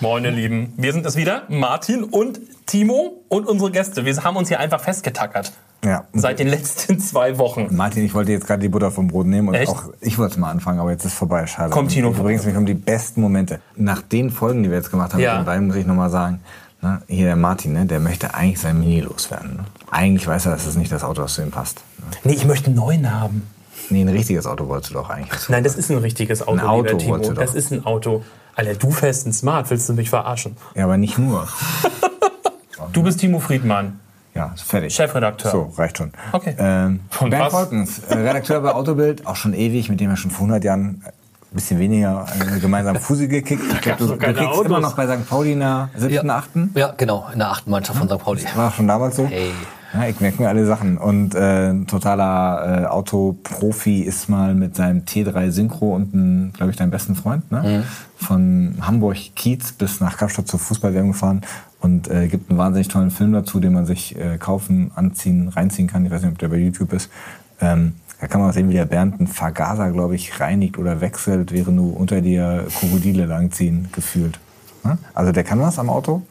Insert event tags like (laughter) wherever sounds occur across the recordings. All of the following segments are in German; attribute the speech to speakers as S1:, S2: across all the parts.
S1: Moin, ihr Lieben. Wir sind es wieder, Martin und Timo und unsere Gäste. Wir haben uns hier einfach festgetackert.
S2: Ja.
S1: Seit den letzten (laughs) zwei Wochen.
S2: Martin, ich wollte jetzt gerade die Butter vom Brot nehmen und
S1: Echt?
S2: auch ich wollte mal anfangen, aber jetzt ist vorbei. Schade.
S1: Komm, Tino.
S2: Du bringst mich um die besten Momente. Nach den Folgen, die wir jetzt gemacht haben,
S1: Ja.
S2: mit den beiden, muss ich nochmal sagen, ne, hier der Martin, ne, der möchte eigentlich sein Mini loswerden. Ne? Eigentlich weiß er, dass es nicht das Auto, das zu ihm passt. Ne?
S1: Nee, ich möchte einen neuen haben.
S2: Nee, ein richtiges Auto wolltest du doch eigentlich.
S1: Nein, das ist ein richtiges Auto,
S2: Ein Auto
S1: Timo.
S2: doch.
S1: Das ist ein Auto. Alter, du fährst ein Smart. Willst du mich verarschen?
S2: Ja, aber nicht nur. (laughs)
S1: Du bist Timo Friedmann,
S2: Ja, ist fertig.
S1: Chefredakteur.
S2: So, reicht schon.
S1: Okay.
S2: Ähm,
S1: Von
S2: Bernd? Volkens, äh, Redakteur bei Autobild, auch schon ewig, mit dem wir schon vor 100 Jahren ein bisschen weniger äh, gemeinsam Fusi gekickt. Ich glaube, du, du kriegst
S1: Autos.
S2: immer noch bei St. Pauli in der 7., 8.
S3: Ja, genau, in der achten Mannschaft von St. Pauli.
S2: War schon damals so.
S3: Hey.
S2: Ja, ich merke mir alle Sachen. Und äh, ein totaler äh, Autoprofi ist mal mit seinem T3 Synchro und, ein, glaube ich, deinem besten Freund, ne? von Hamburg Kiez bis nach Kapstadt zur Fußball-WM gefahren und äh, gibt einen wahnsinnig tollen Film dazu, den man sich äh, kaufen, anziehen, reinziehen kann. Ich weiß nicht, ob der bei YouTube ist. Ähm, da kann man sehen, wie der Bernd einen Vergaser, glaube ich, reinigt oder wechselt, während du unter dir Krokodile langziehen, gefühlt. Ne? Also der kann was am Auto.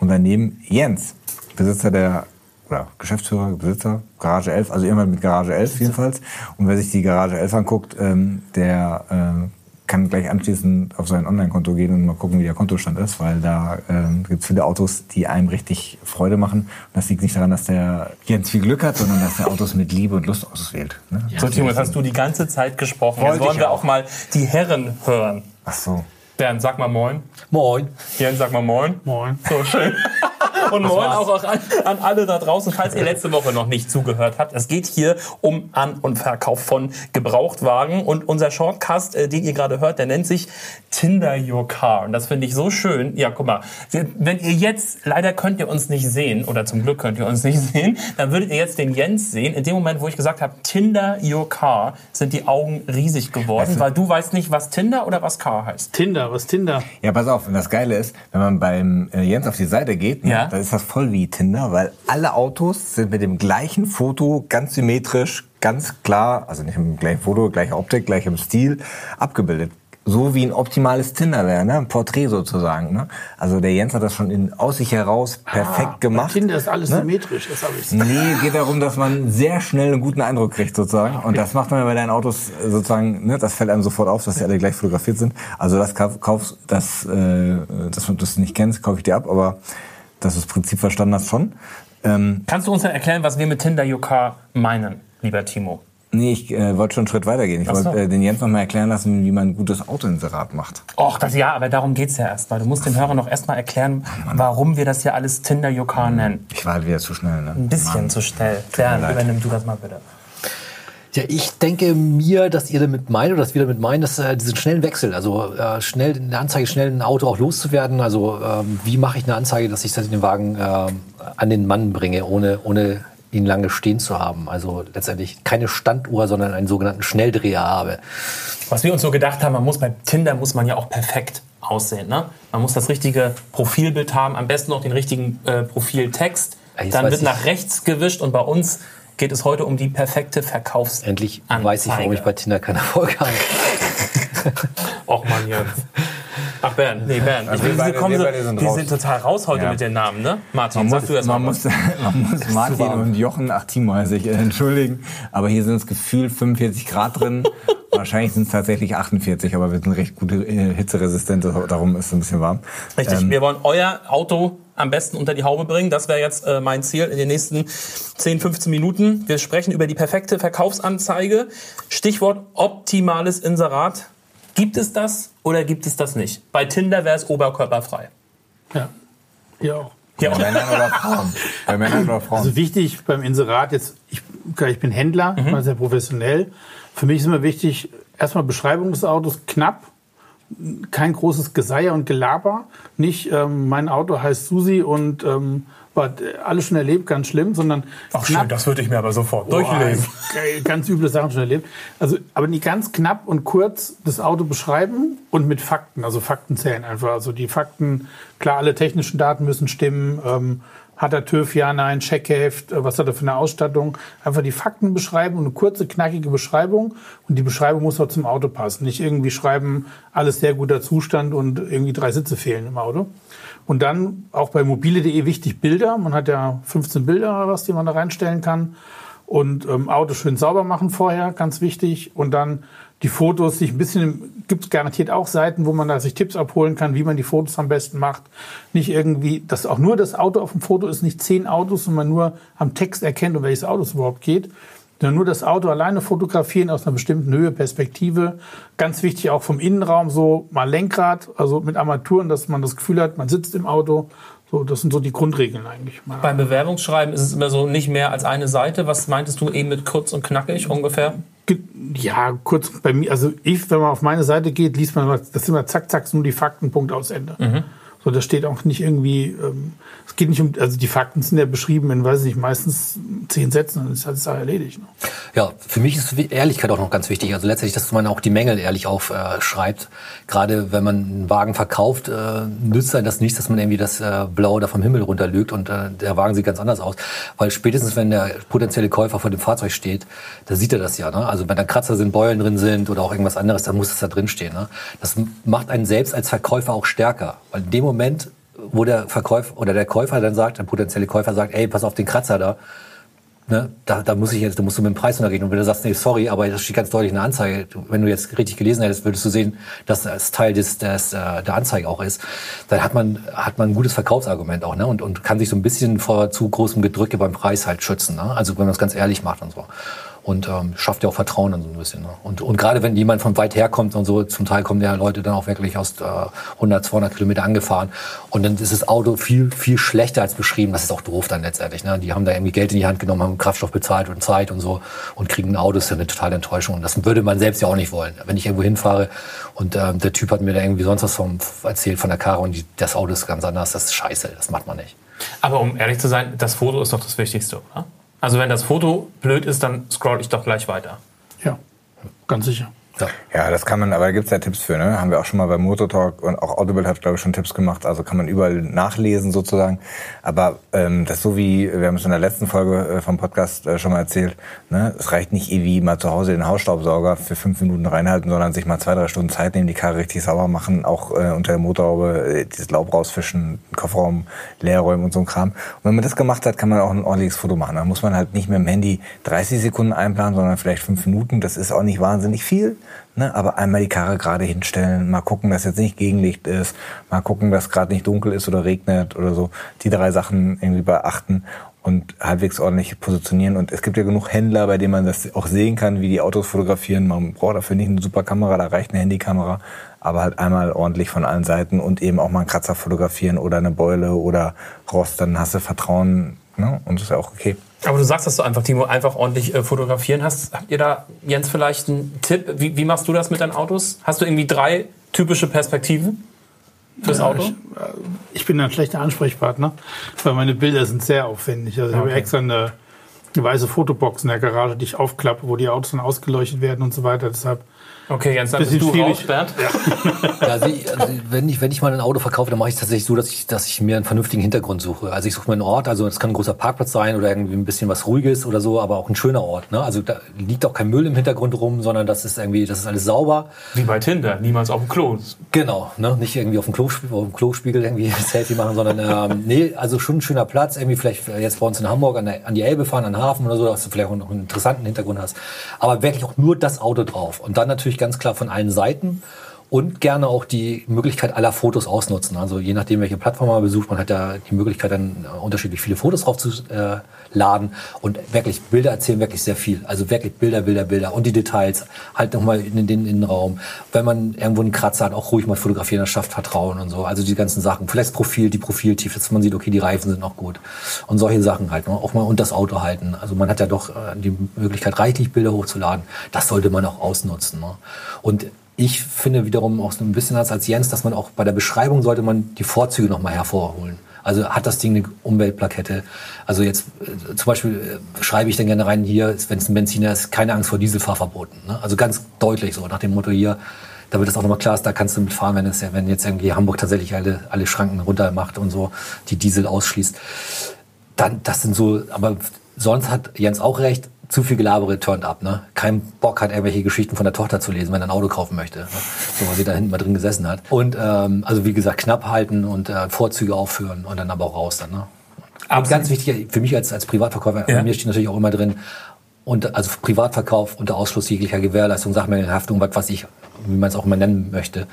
S2: Und daneben Jens, Besitzer der, oder Geschäftsführer, Besitzer, Garage 11, also irgendwann mit Garage 11 jedenfalls. Und wer sich die Garage 11 anguckt, ähm, der äh, kann gleich anschließend auf sein Online-Konto gehen und mal gucken, wie der Kontostand ist, weil da ähm, gibt es viele Autos, die einem richtig Freude machen. Und das liegt nicht daran, dass der Jens viel Glück hat, sondern dass der Autos mit Liebe und Lust auswählt. Ne?
S1: So, Timo, jetzt hast du die ganze Zeit gesprochen.
S2: Wollte
S1: Jetzt wollen wir
S2: auch.
S1: auch mal die Herren hören.
S2: Ach so.
S1: Bernd, sag mal Moin.
S3: Moin.
S1: Jens, sag mal Moin.
S4: Moin.
S1: So schön. (laughs) Und moin auch, auch an, an alle da draußen, falls ihr letzte Woche noch nicht zugehört habt. Es geht hier um An- und Verkauf von Gebrauchtwagen. Und unser Shortcast, äh, den ihr gerade hört, der nennt sich Tinder Your Car. Und das finde ich so schön. Ja, guck mal, wenn ihr jetzt, leider könnt ihr uns nicht sehen, oder zum Glück könnt ihr uns nicht (laughs) sehen, dann würdet ihr jetzt den Jens sehen. In dem Moment, wo ich gesagt habe, Tinder Your Car, sind die Augen riesig geworden, weil du weißt nicht, was Tinder oder was Car heißt.
S4: Tinder, was Tinder?
S2: Ja, pass auf, und das Geile ist, wenn man beim äh, Jens auf die Seite geht, ne,
S1: Ja.
S2: dann ist das voll wie Tinder, weil alle Autos sind mit dem gleichen Foto ganz symmetrisch, ganz klar, also nicht mit dem gleichen Foto, gleiche Optik, gleichem Stil, abgebildet. So wie ein optimales Tinder wäre, ne? ein Porträt sozusagen. Ne? Also der Jens hat das schon in, aus sich heraus perfekt
S4: Bei
S2: gemacht.
S4: Tinder ist alles
S2: ne?
S4: symmetrisch, das habe ich.
S2: Nee, geht darum, dass man sehr schnell einen guten Eindruck kriegt sozusagen. Und das macht man ja bei deinen Autos äh, sozusagen, ne, das fällt einem sofort auf, dass die alle gleich fotografiert sind. Also das kauf, kaufst, das, äh, dass du das nicht kennst, kaufe ich dir ab, aber dass du das Prinzip verstanden hast schon. Ähm,
S1: Kannst du uns denn erklären, was wir mit Tinder Car meinen, lieber Timo?
S2: nee, ich äh, wollte schon einen Schritt weitergehen. Ich
S1: so.
S2: wollte äh, den Jens noch mal erklären lassen, wie man ein gutes Autoinserat macht.
S1: Och, das ja, aber darum geht's ja erst mal. Du musst den Hörern noch erst mal erklären, warum wir das hier alles Tinder Your Car nennen.
S2: Ich war halt wieder zu schnell, ne?
S1: Ein bisschen
S2: Mann.
S1: zu schnell.
S2: leid.
S1: übernimm du das mal bitte.
S3: Ja, ich denke mir, dass ihr damit meint, oder dass wir damit meinen, dass äh, diesen schnellen Wechsel, also äh, schnell eine Anzeige, schnell ein Auto auch loszuwerden. Also ähm, wie mache ich eine Anzeige, dass ich das in den Wagen ähm, an den Mann bringe, ohne, ohne ihn lange stehen zu haben. Also letztendlich keine Standuhr, sondern einen sogenannten Schnelldreher habe.
S1: Was wir uns so gedacht haben, man muss bei Tinder muss man ja auch perfekt aussehen. Ne? Man muss das richtige Profilbild haben, am besten noch den richtigen äh, Profiltext.
S3: Ja,
S1: Dann wird nach rechts gewischt und bei uns geht es heute um die perfekte Verkaufs.
S3: Endlich
S1: Anzeige.
S3: weiß ich, warum ich bei Tinder keinen Erfolg habe.
S1: Och Mann, Jens. (laughs) Ach Bernd, nee Bernd.
S2: Also
S1: ich will,
S2: beide-
S1: kommen so,
S2: sind
S1: die
S2: raus.
S1: sind total raus heute
S2: Ja.
S1: mit den Namen, ne? Martin,
S2: Man muss,
S1: du erst mal
S2: man, muss, (laughs) man muss Martin und Jochen, ach Timo heiße ich, äh, entschuldigen, aber hier sind es gefühlt 45 Grad drin. (laughs) Wahrscheinlich sind es tatsächlich 48, aber wir sind recht gut äh, hitzeresistent, darum ist es ein bisschen warm.
S1: Richtig,
S2: Ähm,
S1: wir wollen euer Auto am besten unter die Haube bringen. Das wäre jetzt äh, mein Ziel in den nächsten 10, 15 Minuten. Wir sprechen über die perfekte Verkaufsanzeige. Stichwort optimales Inserat. Gibt es das oder gibt es das nicht? Bei Tinder wäre es oberkörperfrei.
S4: Ja. Hier auch.
S1: Ja,
S2: Bei Männern oder Frauen? (laughs) Bei Männern oder Frauen?
S4: Also wichtig beim Inserat jetzt, ich, ich bin Händler,
S1: Mhm.
S4: sehr professionell. Für mich ist immer wichtig, erstmal Beschreibung des Autos knapp, kein großes Geseier und Gelaber. Nicht, ähm, mein Auto heißt Susi und ähm, war alles schon erlebt, ganz schlimm, sondern
S1: Ach schön, das würde ich mir aber sofort
S4: Boah,
S1: durchlesen. (laughs)
S4: Ganz üble Sachen schon erlebt. Also, aber nicht ganz knapp und kurz das Auto beschreiben und mit Fakten. Also Fakten zählen einfach. Also die Fakten, klar, alle technischen Daten müssen stimmen. Ähm, hat er TÜV, ja, nein, Checkheft, äh, was hat er für eine Ausstattung. Einfach die Fakten beschreiben und eine kurze, knackige Beschreibung. Und die Beschreibung muss auch zum Auto passen. Nicht irgendwie schreiben, alles sehr guter Zustand und irgendwie drei Sitze fehlen im Auto. Und dann auch bei mobile.de wichtig Bilder. Man hat ja 15 Bilder oder was, die man da reinstellen kann. Und ähm, Auto schön sauber machen vorher, ganz wichtig. Und dann die Fotos sich ein bisschen, gibt es garantiert auch Seiten, wo man da sich Tipps abholen kann, wie man die Fotos am besten macht. Nicht irgendwie, dass auch nur das Auto auf dem Foto ist, nicht zehn Autos und man nur am Text erkennt, um welches Auto es überhaupt geht. Sondern nur das Auto alleine fotografieren aus einer bestimmten Höhe, Perspektive. Ganz wichtig auch vom Innenraum so mal Lenkrad, also mit Armaturen, dass man das Gefühl hat, man sitzt im Auto so, das sind so die Grundregeln eigentlich.
S1: Beim Bewerbungsschreiben ist es immer so nicht mehr als eine Seite. Was meintest du eben mit kurz und knackig ungefähr?
S4: Ja, kurz bei mir, also ich, wenn man auf meine Seite geht, liest man, das sind immer zack, zack, nur die Fakten, Punkt aus Ende. Mhm. So, da steht auch nicht irgendwie, ähm, es geht nicht um, also die Fakten sind ja beschrieben in, weiß ich nicht, meistens zehn Sätzen, dann ist alles erledigt. Ne?
S3: Ja, für mich ist Ehrlichkeit auch noch ganz wichtig. Also letztendlich, dass man auch die Mängel ehrlich aufschreibt. Äh, Gerade wenn man einen Wagen verkauft, äh, nützt einem das nicht, dass man irgendwie das äh, Blau da vom Himmel runterlügt und äh, der Wagen sieht ganz anders aus. Weil spätestens, wenn der potenzielle Käufer vor dem Fahrzeug steht, da sieht er das ja. Ne? Also wenn da Kratzer sind, Beulen drin sind oder auch irgendwas anderes, dann muss es da drin stehen. Ne? Das macht einen selbst als Verkäufer auch stärker. Weil in dem Moment Moment, wo der Verkäufer oder der Käufer dann sagt, der potenzielle Käufer sagt, ey, pass auf den Kratzer da, ne, da, da muss ich jetzt, da musst du mit dem Preis runtergehen. Und wenn du sagst, nee, sorry, aber das steht ganz deutlich in der Anzeige. Wenn du jetzt richtig gelesen hättest, würdest du sehen, dass das Teil des, des, äh, der Anzeige auch ist. Dann hat man, hat man ein gutes Verkaufsargument auch, ne, und, und kann sich so ein bisschen vor zu großem Gedrücke beim Preis halt schützen, ne? Also wenn man es ganz ehrlich macht und so und ähm, schafft ja auch Vertrauen dann so ein bisschen. Ne? Und, und gerade wenn jemand von weit her kommt und so, zum Teil kommen ja Leute dann auch wirklich aus äh, 100, 200 Kilometer angefahren und dann ist das Auto viel, viel schlechter als beschrieben. Das ist auch doof dann letztendlich. Ne? Die haben da irgendwie Geld in die Hand genommen, haben Kraftstoff bezahlt und Zeit und so und kriegen ein Auto, das ist ja eine totale Enttäuschung. Und das würde man selbst ja auch nicht wollen. Wenn ich irgendwo hinfahre und ähm, der Typ hat mir da irgendwie sonst was vom, erzählt von der Karre und die, das Auto ist ganz anders, das ist scheiße, das macht man nicht.
S1: Aber um ehrlich zu sein, das Foto ist doch das Wichtigste, oder? Also wenn das Foto blöd ist, dann scroll ich doch gleich weiter.
S4: Ja, ganz sicher.
S2: Ja. ja, das kann man, aber da gibt es ja Tipps für, ne? Haben wir auch schon mal bei Motortalk und auch Audible hat, glaube ich, schon Tipps gemacht. Also kann man überall nachlesen sozusagen. Aber ähm, das so wie, wir haben es in der letzten Folge äh, vom Podcast äh, schon mal erzählt, ne? Es reicht nicht irgendwie mal zu Hause den Hausstaubsauger für fünf Minuten reinhalten, sondern sich mal zwei, drei Stunden Zeit nehmen, die Karre richtig sauber machen, auch äh, unter der Motorhaube äh, dieses Laub rausfischen, Kofferraum leer räumen und so ein Kram. Und wenn man das gemacht hat, kann man auch ein ordentliches Foto machen. Da muss man halt nicht mit dem Handy 30 Sekunden einplanen, sondern vielleicht fünf Minuten. Das ist auch nicht wahnsinnig viel. Ne, aber einmal die Karre gerade hinstellen, mal gucken, dass jetzt nicht Gegenlicht ist, mal gucken, dass gerade nicht dunkel ist oder regnet oder so. Die drei Sachen irgendwie beachten und halbwegs ordentlich positionieren. Und es gibt ja genug Händler, bei denen man das auch sehen kann, wie die Autos fotografieren. Man braucht dafür nicht eine super Kamera, da reicht eine Handykamera, aber halt einmal ordentlich von allen Seiten und eben auch mal einen Kratzer fotografieren oder eine Beule oder Rost, dann hast du Vertrauen ne? und das ist ja auch okay.
S1: Aber du sagst, dass du einfach, Timo, einfach ordentlich äh, fotografieren hast. Habt ihr da, Jens, vielleicht einen Tipp? Wie, wie machst du das mit deinen Autos? Hast du irgendwie drei typische Perspektiven fürs ja, Auto?
S4: Ich, äh, ich, bin ein schlechter Ansprechpartner, weil meine Bilder sind sehr aufwendig. Also ich okay. habe extra eine, eine weiße Fotobox in der Garage, die ich aufklappe, wo die Autos dann ausgeleuchtet werden und so weiter. Deshalb
S1: Okay, Jens, dann bist du raus, Bernd.
S3: Ja. also, also, wenn, ich, wenn ich mal ein Auto verkaufe, dann mache ich es tatsächlich so, dass ich, dass ich mir einen vernünftigen Hintergrund suche. Also ich suche mir einen Ort, also es kann ein großer Parkplatz sein oder irgendwie ein bisschen was Ruhiges oder so, aber auch ein schöner Ort. Ne? Also da liegt auch kein Müll im Hintergrund rum, sondern das ist irgendwie, das ist alles sauber.
S1: Wie bei Tinder, niemals auf dem Klo.
S3: Genau, ne? nicht irgendwie auf dem, Klo, auf dem Klospiegel irgendwie (laughs) ein Selfie machen, sondern ähm, nee, also schon ein schöner Platz, irgendwie vielleicht jetzt bei uns in Hamburg an, der, an die Elbe fahren, an den Hafen oder so, dass du vielleicht auch noch einen interessanten Hintergrund hast. Aber wirklich auch nur das Auto drauf. Und dann natürlich ganz klar von allen Seiten und gerne auch die Möglichkeit aller Fotos ausnutzen. Also je nachdem, welche Plattform man besucht, man hat ja die Möglichkeit, dann äh, unterschiedlich viele Fotos drauf zu äh, laden. Und wirklich, Bilder erzählen wirklich sehr viel. Also wirklich Bilder, Bilder, Bilder und die Details halt nochmal in den Innenraum. Wenn man irgendwo einen Kratzer hat, auch ruhig mal fotografieren, das schafft Vertrauen und so. Also die ganzen Sachen. Vielleicht das Profil, die Profiltiefe, dass man sieht, okay, die Reifen sind noch gut. Und solche Sachen halt. Ne? Auch mal und das Auto halten. Also man hat ja doch äh, die Möglichkeit, reichlich Bilder hochzuladen. Das sollte man auch ausnutzen. Ne? Und ich finde wiederum auch so ein bisschen als, als Jens, dass man auch bei der Beschreibung sollte man die Vorzüge nochmal hervorholen. Also hat das Ding eine Umweltplakette? Also jetzt äh, zum Beispiel äh, schreibe ich dann gerne rein hier, wenn es ein Benziner ist, keine Angst vor Dieselfahrverboten. Ne? Also ganz deutlich so nach dem Motto hier, damit das auch nochmal klar ist, da kannst du mitfahren, wenn, es, wenn jetzt irgendwie Hamburg tatsächlich alle, alle Schranken runter macht und so die Diesel ausschließt. dann, das sind so, aber sonst hat Jens auch recht, zu viel Gelabere turned up, ne? Kein Bock hat, irgendwelche Geschichten von der Tochter zu lesen, wenn er ein Auto kaufen möchte. Ne? So, weil sie da hinten mal drin gesessen hat. Und, ähm, also wie gesagt, knapp halten und äh, Vorzüge aufführen und dann aber auch raus dann, ne? Und ganz wichtig, für mich als, als Privatverkäufer,
S1: Ja.
S3: bei mir steht natürlich auch immer drin, und also Privatverkauf unter Ausschluss jeglicher Gewährleistung, Sachmängelhaftung, was weiß ich, wie man es auch immer nennen möchte.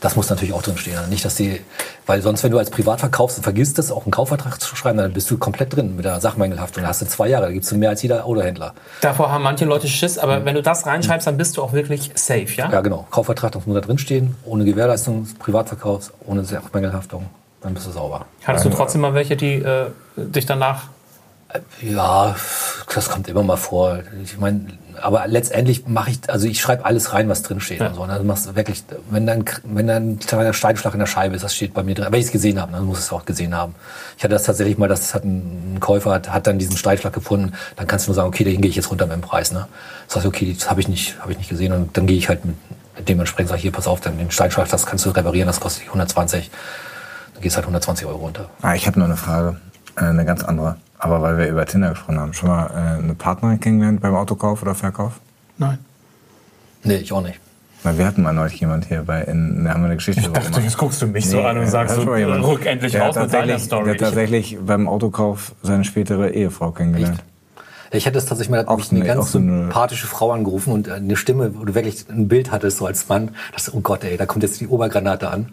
S3: Das muss natürlich auch drin stehen. Nicht, dass die, weil sonst, wenn du als Privat verkaufst und vergisst das, auch einen Kaufvertrag zu schreiben, dann bist du komplett drin mit der Sachmängelhaftung. Da hast du zwei Jahre, da gibst du mehr als jeder Autohändler.
S1: Davor haben manche Leute Schiss, aber wenn du das reinschreibst, dann bist du auch wirklich safe, ja?
S3: Ja, genau. Kaufvertrag, das muss da drin stehen, ohne Gewährleistung, Privatverkauf, ohne Sachmängelhaftung. Dann bist du sauber.
S1: Hattest du trotzdem mal welche, die äh, dich danach
S3: Ja, das kommt immer mal vor. Ich meine, aber letztendlich mache ich, also ich schreibe alles rein, was drin steht.
S1: Ja.
S3: Und so. Und dann machst du wirklich, wenn dann, wenn dann ein kleiner Steinschlag in der Scheibe ist, das steht bei mir drin. Wenn ich es gesehen habe, dann muss es auch gesehen haben. Ich hatte das tatsächlich mal, das hat ein, Käufer hat, hat dann diesen Steinschlag gefunden. Dann kannst du nur sagen, okay, dahin gehe ich jetzt runter mit dem Preis. Ne? Das heißt, okay, das habe ich nicht, habe ich nicht gesehen. Und dann gehe ich halt mit, dementsprechend sage ich, hier, pass auf, dann den Steinschlag, das kannst du reparieren, das kostet dich 120. Dann gehst halt 120 Euro runter.
S2: Ah, ich habe noch eine Frage, äh, eine ganz andere. Aber weil wir über Tinder gesprochen haben, schon mal äh, eine Partnerin kennengelernt beim Autokauf oder Verkauf?
S4: Nein.
S3: Nee, ich auch nicht.
S2: Weil wir hatten mal neulich jemand hier bei, in, da haben wir eine Geschichte
S1: Ich dachte, jetzt guckst du mich so an und
S2: äh,
S1: sagst so,
S2: jemand-
S1: rück endlich
S2: der
S1: raus mit deiner Story.
S2: Der hat tatsächlich beim Autokauf seine spätere Ehefrau kennengelernt.
S3: Ich hätte es tatsächlich mal
S2: Auch
S3: eine
S2: eine-
S3: ganz
S2: so eine-
S3: sympathische Frau angerufen und eine Stimme, wo du wirklich ein Bild hattest, so als Mann. Das, oh Gott, ey, da kommt jetzt die Obergranate an.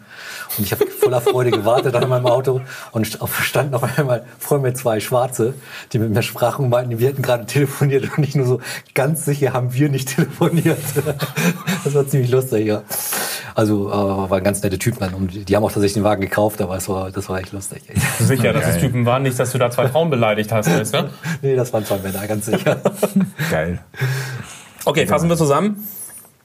S3: Und ich habe voller Freude gewartet an meinem Auto und st- auf- standen auf einmal vor mir zwei Schwarze, die mit mir sprachen und meinten, wir hätten gerade telefoniert und nicht nur so, ganz sicher haben wir nicht telefoniert. (laughs) Das war ziemlich lustig, ja. Also äh, waren ganz nette Typen dann und die haben auch tatsächlich den Wagen gekauft, aber es war, das war echt lustig. Ey.
S1: Sicher, dass es Typen waren, nicht, dass du da zwei Frauen beleidigt hast, weißt du? (laughs)
S3: Nee, das waren zwei Männer, ganz sicher. (laughs)
S2: Geil.
S1: Okay, fassen wir zusammen.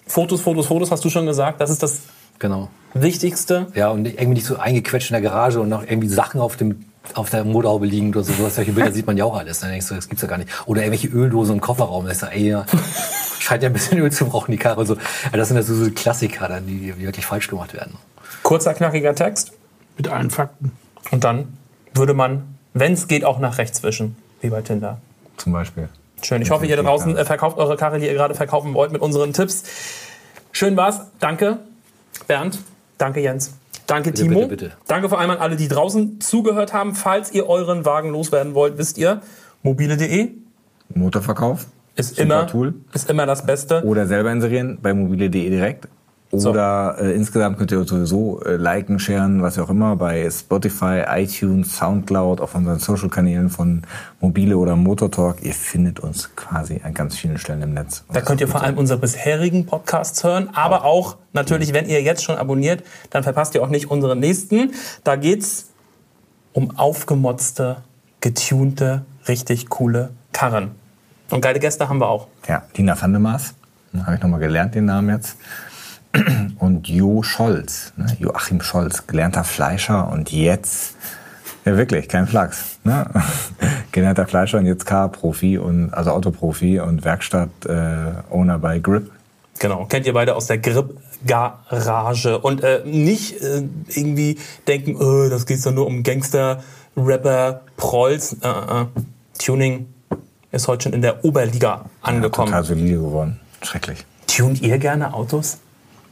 S1: Fotos, Fotos, Fotos, hast du schon gesagt. Das ist das
S3: Genau.
S1: Wichtigste.
S3: Ja, und irgendwie nicht so eingequetscht in der Garage und noch irgendwie Sachen auf dem auf der Motorhaube liegend oder so. Sowas, solche Bilder (laughs) sieht man ja auch alles. Dann denkst du, das gibt's ja gar nicht. Oder irgendwelche Öldosen im Kofferraum. Da ist ey, ja, (laughs) scheint ja ein bisschen Öl zu brauchen, die Karre. So. Ja, das sind ja so, so Klassiker, dann, die, die wirklich falsch gemacht werden.
S1: Kurzer, knackiger Text.
S4: Mit allen Fakten.
S1: Und dann würde man, wenn es geht, auch nach rechts wischen. Wie bei Tinder.
S2: Zum Beispiel.
S1: Schön. Ich hoffe, ihr da draußen äh, verkauft eure Karre, die ihr gerade verkaufen wollt, mit unseren Tipps. Schön war's. Danke, Bernd. Danke, Jens. Danke,
S3: Bitte,
S1: Timo.
S3: bitte, bitte.
S1: Danke vor allem an alle, die draußen zugehört haben. Falls ihr euren Wagen loswerden wollt, wisst ihr, mobile.de
S2: Motorverkauf.
S1: ist immer,
S2: Tool.
S1: ist immer das Beste.
S2: Oder selber inserieren bei mobile.de direkt. Oder äh, insgesamt könnt ihr uns sowieso äh, liken, sharen, was auch immer, bei Spotify, iTunes, Soundcloud, auf unseren Social-Kanälen von Mobile oder Motortalk. Ihr findet uns quasi an ganz vielen Stellen im Netz.
S1: Da könnt ihr vor allem unsere bisherigen Podcasts hören, aber auch natürlich, wenn ihr jetzt schon abonniert, dann verpasst ihr auch nicht unseren nächsten. Da geht's um aufgemotzte, getunte, richtig coole Karren. Und geile Gäste haben wir auch.
S2: Ja, Dina Vandemaas, habe ich nochmal gelernt, den Namen jetzt. (clears throat) Und Jo Scholz, ne? Joachim Scholz, gelernter Fleischer und jetzt, ja wirklich, kein Flachs, ne? (laughs) gelernter Fleischer und jetzt Car-Profi und also Autoprofi und Werkstatt-Owner bei Grip.
S1: Genau, kennt ihr beide aus der Grip-Garage. Und äh, nicht äh, irgendwie denken, äh, das geht doch nur um Gangster, Rapper, Prolls. Äh, äh. Tuning ist heute schon in der Oberliga angekommen.
S2: Total solide geworden. Schrecklich.
S1: Tunt ihr gerne Autos?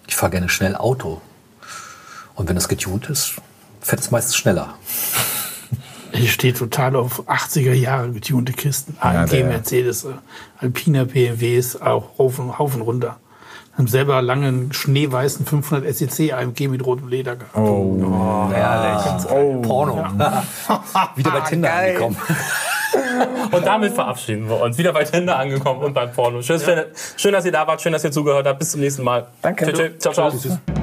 S3: Ich fahre gerne schnell Auto. Und wenn es getunt ist, fährt es meistens schneller. (laughs)
S4: Ich stehe total auf 80er Jahre getunte Kisten. AMG,
S2: der-
S4: Mercedes, äh, Alpina, BMWs, auch Haufen, Haufen runter. Haben selber lange einen schneeweißen 500 SEC AMG mit rotem Leder gehabt.
S2: Oh,
S3: Herrlich. Porno. (laughs) Wieder bei (laughs) Tinder angekommen. (laughs)
S1: Und damit verabschieden wir uns. Wieder bei Tinder angekommen und beim Porno. Schön, schön, schön, dass ihr da wart. Schön, dass ihr zugehört habt. Bis zum nächsten Mal.
S2: Danke.
S1: Tschüss, tschüss. Ciao, ciao.